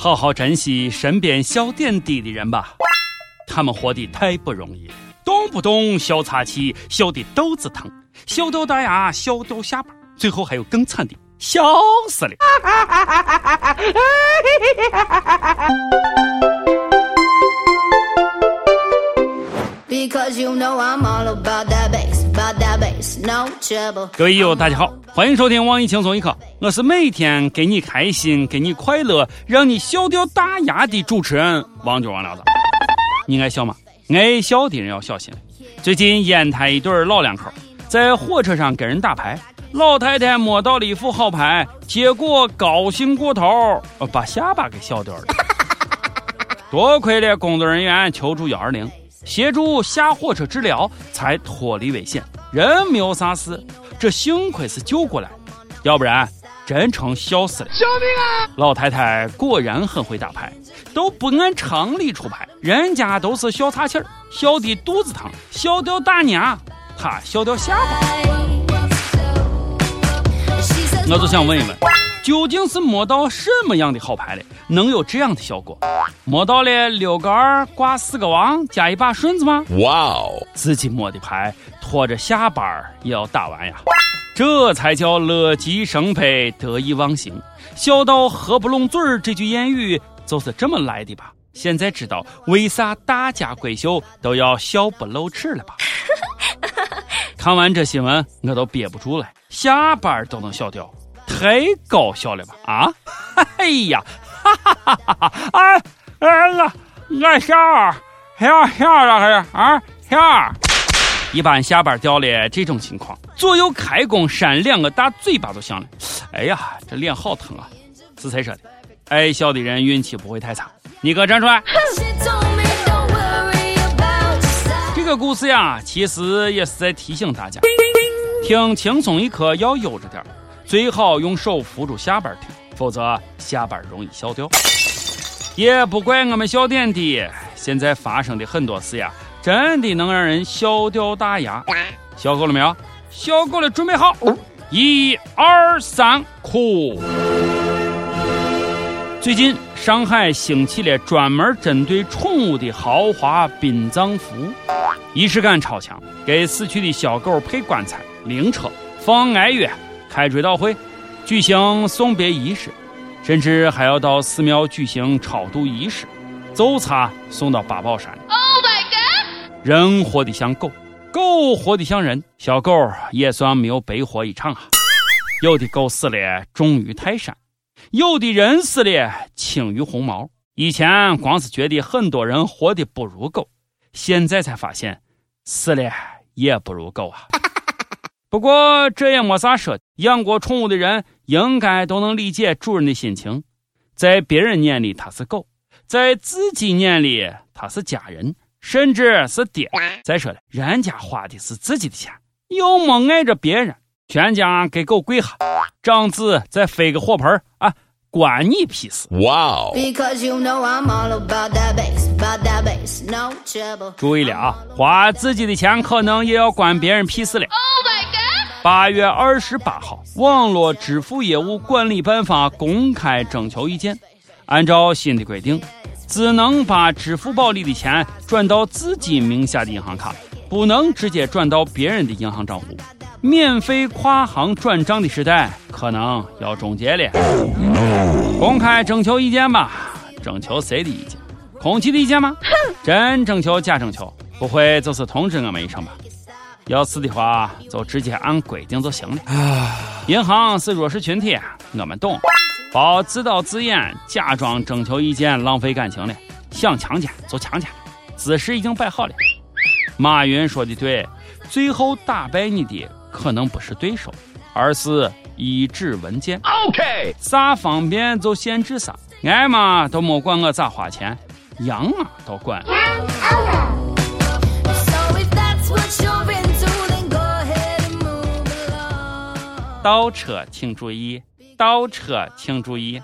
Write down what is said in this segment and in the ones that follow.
好好珍惜身边小点滴的人吧，他们活得太不容易，动不动小岔气，笑的肚子疼，笑掉大牙，笑掉下巴，最后还有更惨的，笑死了。because you know i'm all about that bassbout that bass no treble 各位友，大家好，欢迎收听网易轻松一刻，我是每天给你开心、给你快乐、让你笑掉大牙的主持人王九王聊子。你爱笑吗？爱笑的人要小心。最近烟台一对老两口在火车上跟人打牌，老太太摸到了一副好牌，结果高兴过头，把下巴给笑掉了。多亏了工作人员求助幺二零。协助下火车治疗，才脱离危险，人没有啥事，这幸亏是救过来，要不然真成笑死了。救命啊！老太太果然很会打牌，都不按常理出牌，人家都是笑岔气儿，笑的肚子疼，笑掉大牙，她笑掉下巴。我就想问一问。究竟是摸到什么样的好牌了，能有这样的效果？摸到了六个二挂四个王加一把顺子吗？哇哦！自己摸的牌，拖着下班也要打完呀！这才叫乐极生悲，得意忘形，笑到合不拢嘴儿。这句谚语就是这么来的吧？现在知道为啥大家闺秀都要笑不露齿了吧？看完这新闻，我都憋不住了，下班都能笑掉。太搞笑了吧！啊，哎呀，哈哈哈哈哈！哎哎，我我笑笑笑了还是啊笑？一般下班掉了这种情况，左右开弓扇两个大嘴巴就响了。哎呀，这脸好疼啊！是谁说的？爱笑的人运气不会太差。你给我站出来！这个故事呀，其实也是在提醒大家，听轻松一刻要悠着点。最好用手扶住下巴听，否则下巴容易笑掉。也不怪我们小点滴，现在发生的很多事呀，真的能让人笑掉大牙。笑够了没有？笑够了，准备好，一二三，哭。最近上海兴起了专门针对宠物的豪华殡葬服务，仪式感超强，给死去的小狗配棺材、灵车、放哀乐。开追悼会，举行送别仪式，甚至还要到寺庙举行超度仪式，走茶送到八宝山。Oh my god！人活得像狗，狗活得像人，小狗也算没有白活一场啊。有的狗死了，重于泰山；有的人死了，轻于鸿毛。以前光是觉得很多人活得不如狗，现在才发现，死了也不如狗啊。不过这也没啥说的，养过宠物的人应该都能理解主人的心情。在别人眼里它是狗，在自己眼里它是家人，甚至是爹。再说了，人家花的是自己的钱，又没碍着别人，全家给狗跪下，长子再飞个火盆啊，关你屁事！哇哦！注意了啊，花自己的钱可能也要关别人屁事了。八月二十八号，网络支付业务管理办法公开征求意见。按照新的规定，只能把支付宝里的钱转到自己名下的银行卡，不能直接转到别人的银行账户。免费跨行转账的时代可能要终结了。公开征求意见吧，征求谁的意见？空气的意见吗？真征求假征求？不会就是通知我们一声吧？要是的话，就直接按规定就行了。银行是弱势群体，我们懂。别自导自演，假装征求意见，浪费感情了。想强奸就强奸，姿势已经摆好了。马云说的对，最后打败你的可能不是对手，而是一纸文件。OK，啥方便就限制啥，爱嘛都没管我咋花钱，养嘛都管。倒车请注意，倒车请注意。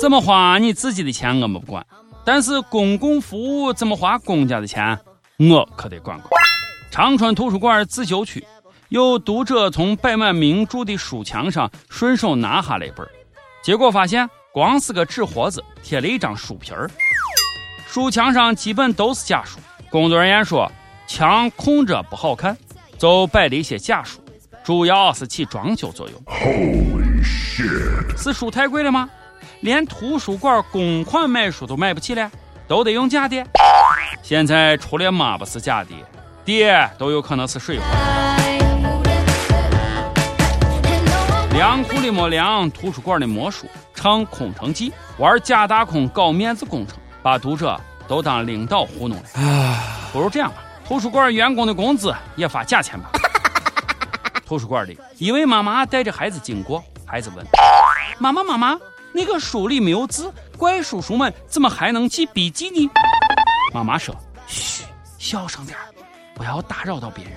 怎么花你自己的钱我们不管，但是公共服务怎么花公家的钱，我可得管管。长春图书馆自修区有读者从摆满名著的书墙上顺手拿下了一本，结果发现光是个纸盒子贴了一张书皮儿，书墙上基本都是假书。工作人员说，墙空着不好看，就摆了一些假书，主要是起装修作用。Holy shit！是书太贵了吗？连图书馆公款买书都买不起了，都得用假的。现在除了妈不是假的，爹都有可能是水货。粮库里没粮，图书馆里没书，唱空城计，玩假大空，搞面子工程，把读者都当领导糊弄了。唉，不如这样吧，图书馆员工的工资也发假钱吧。图书馆里，一位妈妈带着孩子经过，孩子问：“妈妈，妈妈，那个书里没有字，怪叔叔们怎么还能记笔记呢？”妈妈说：“嘘，小声点不要打扰到别人。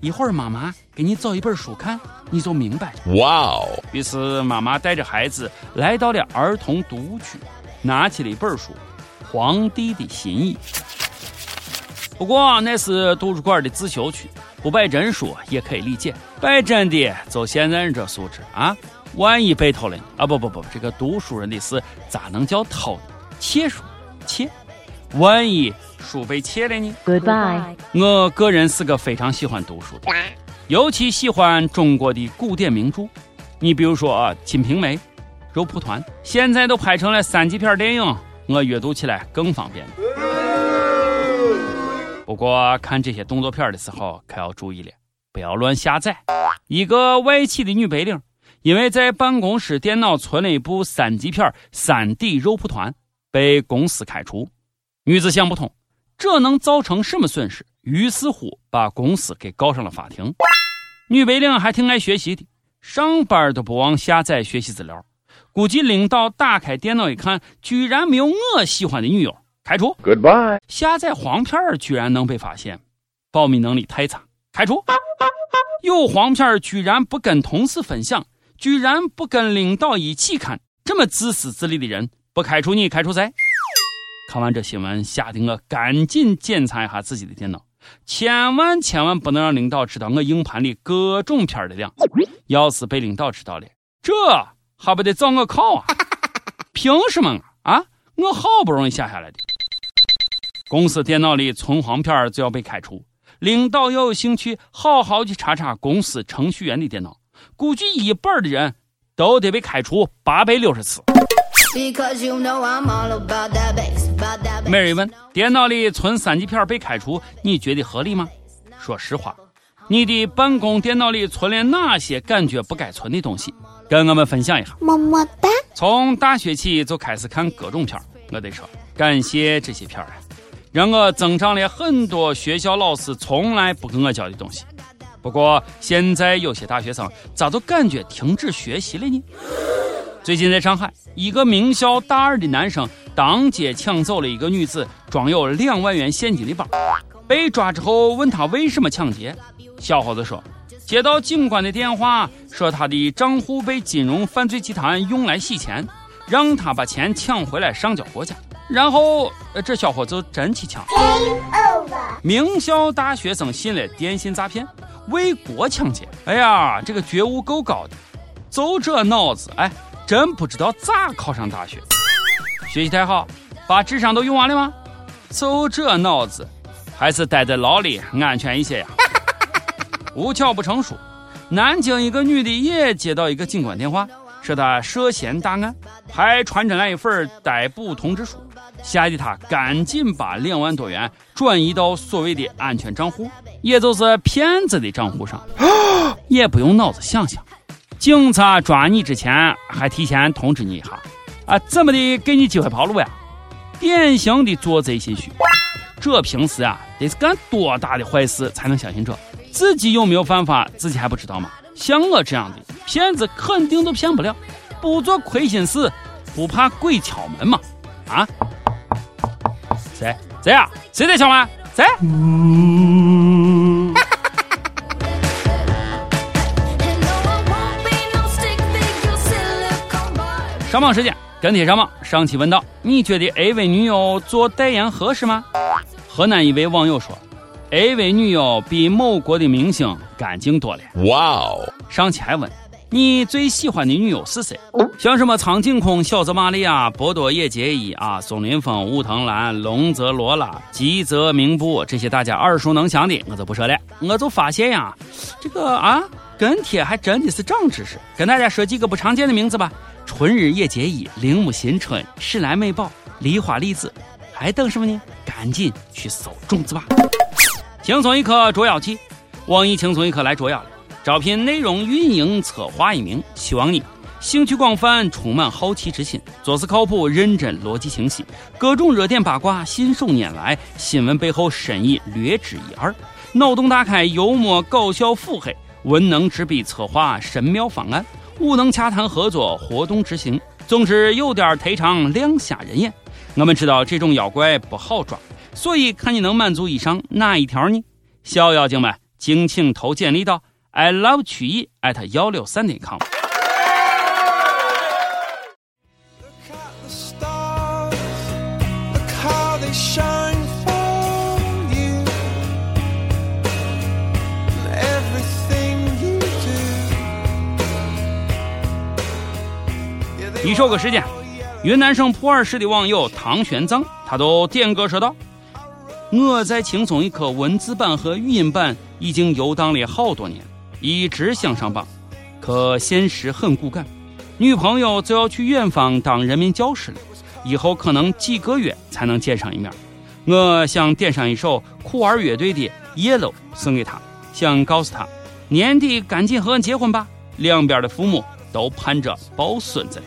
一会儿妈妈给你找一本书看。”你就明白。哇哦！于是妈妈带着孩子来到了儿童读物区，拿起了一本书《皇帝的新衣》。不过那是图书馆的自修区，不摆真书也可以理解。摆真的，就现在人这素质啊，万一被偷了呢啊！不不不，这个读书人的事咋能叫偷呢？窃书，窃。万一书被窃了呢？Goodbye。我个人是个非常喜欢读书的。尤其喜欢中国的古典名著，你比如说啊，《金瓶梅》《肉蒲团》，现在都拍成了三级片电影，我阅读起来更方便。不过看这些动作片的时候可要注意了，不要乱下载。一个外企的女白领，因为在办公室电脑存了一部三级片《三 D 肉蒲团》，被公司开除。女子想不通，这能造成什么损失？于是乎把公司给告上了法庭。女白领还挺爱学习的，上班都不忘下载学习资料。估计领导打开电脑一看，居然没有我喜欢的女友，开除。Goodbye。下载黄片居然能被发现，保密能力太差，开除。有黄片居然不跟同事分享，居然不跟领导一起看，这么自私自利的人，不开除你，开除谁？看完这新闻，吓得我赶紧检查一下自己的电脑。千万千万不能让领导知道我硬盘里各种片的量，要是被领导知道了，这还不得找我靠啊？凭什么啊？啊，我好不容易下下来的，公司电脑里存黄片就要被开除，领导要有兴趣好好去查查公司程序员的电脑，估计一半的人都得被开除八百六十次。每人问：电脑里存三级片被开除，你觉得合理吗？说实话，你的办公电脑里存了哪些感觉不该存的东西？跟我们分享一下。么么哒！从大学起就开始看各种片我得说，感谢这些片啊，让我增长了很多学校老师从来不跟我教的东西。不过现在有些大学生咋都感觉停止学习了呢？最近在上海，一个名校大二的男生当街抢走了一个女子装有两万元现金的包。被抓之后，问他为什么抢劫，小伙子说，接到警官的电话，说他的账户被金融犯罪集团用来洗钱，让他把钱抢回来上交国家。然后，这小伙子真去抢。名校大学生信了电信诈骗，为国抢劫。哎呀，这个觉悟够高的，就这脑子，哎。真不知道咋考上大学，学习太好，把智商都用完了吗？就这脑子，还是待在牢里安全一些呀。无巧不成书，南京一个女的也接到一个警官电话，说她涉嫌大案，还传真来一份逮捕通知书，吓得他赶紧把两万多元转移到所谓的安全账户，也就是骗子的账户上，也不用脑子想想。警察抓你之前还提前通知你一下，啊，怎么的给你机会跑路呀？典型的做贼心虚。这平时啊，得是干多大的坏事才能相信这？自己有没有犯法，自己还不知道吗？像我这样的骗子，肯定都骗不了。不做亏心事，不怕鬼敲门嘛？啊？谁？谁啊？谁在敲门？谁？上榜时间，跟帖上榜。上期问道：你觉得 A 位女友做代言合适吗？河南一位网友说：A 位女友比某国的明星干净多了。哇哦！上期还问你最喜欢的女友是谁？像什么苍井空、小泽玛利亚、波多野结衣啊、松林风、武藤兰、龙泽罗拉、吉泽明步这些大家耳熟能详的，我就不说了。我就发现呀，这个啊，跟帖还真的是长知识。跟大家说几个不常见的名字吧：春日野结衣、铃木新春、史莱美宝、梨花丽子。还等什么呢？赶紧去搜种子吧！轻松一刻捉妖记，网易轻松一刻来捉妖了。招聘内容运营策划一名，希望你兴趣广泛，充满好奇之心，做事靠谱认真，逻辑清晰，各种热点八卦信手拈来，新闻背后深意略知一二，脑洞大开，幽默搞笑腹黑，文能执笔策划神妙方案，武能洽谈合作活动执行，总之有点忒长亮瞎人眼。我们知道这种妖怪不好抓，所以看你能满足以上哪一条呢？小妖精们，敬请投简历到。I love 曲艺 at 幺六三点 com。你说个时间，云南省普洱市的网友唐玄奘，他都点歌说道：“我在轻松一刻文字版和语音版已经游荡了好多年。”一直想上榜，可现实很骨感，女朋友就要去远方当人民教师了，以后可能几个月才能见上一面。我想点上一首酷儿乐队的《Yellow》送给她，想告诉她，年底赶紧和俺结婚吧，两边的父母都盼着抱孙子了。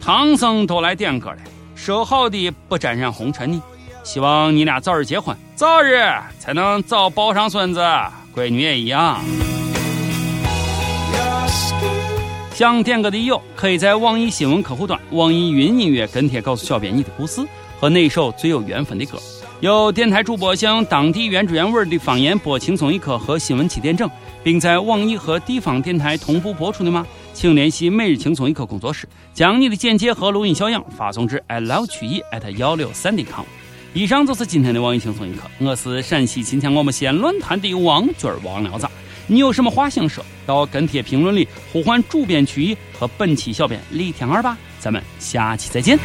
唐僧都来点歌了，说好的不沾染红尘呢，希望你俩早日结婚，早日才能早抱上孙子，闺女也一样。想点歌的友，可以在网易新闻客户端、网易云音乐跟帖告诉小编你的故事和那首最有缘分的歌。有电台主播想用当地原汁原味的方言播《轻松一刻》和新闻七点整，并在网易和地方电台同步播出的吗？请联系每日轻松一刻工作室，将你的简介和录音小样发送至 i love 曲艺 at 幺六三点 com。以上就是今天的网易轻松一刻，我是陕西秦腔我们西安论坛的王军王聊子。你有什么话想说？到跟帖评论里呼唤主编曲艺和本期小编李天二吧。咱们下期再见。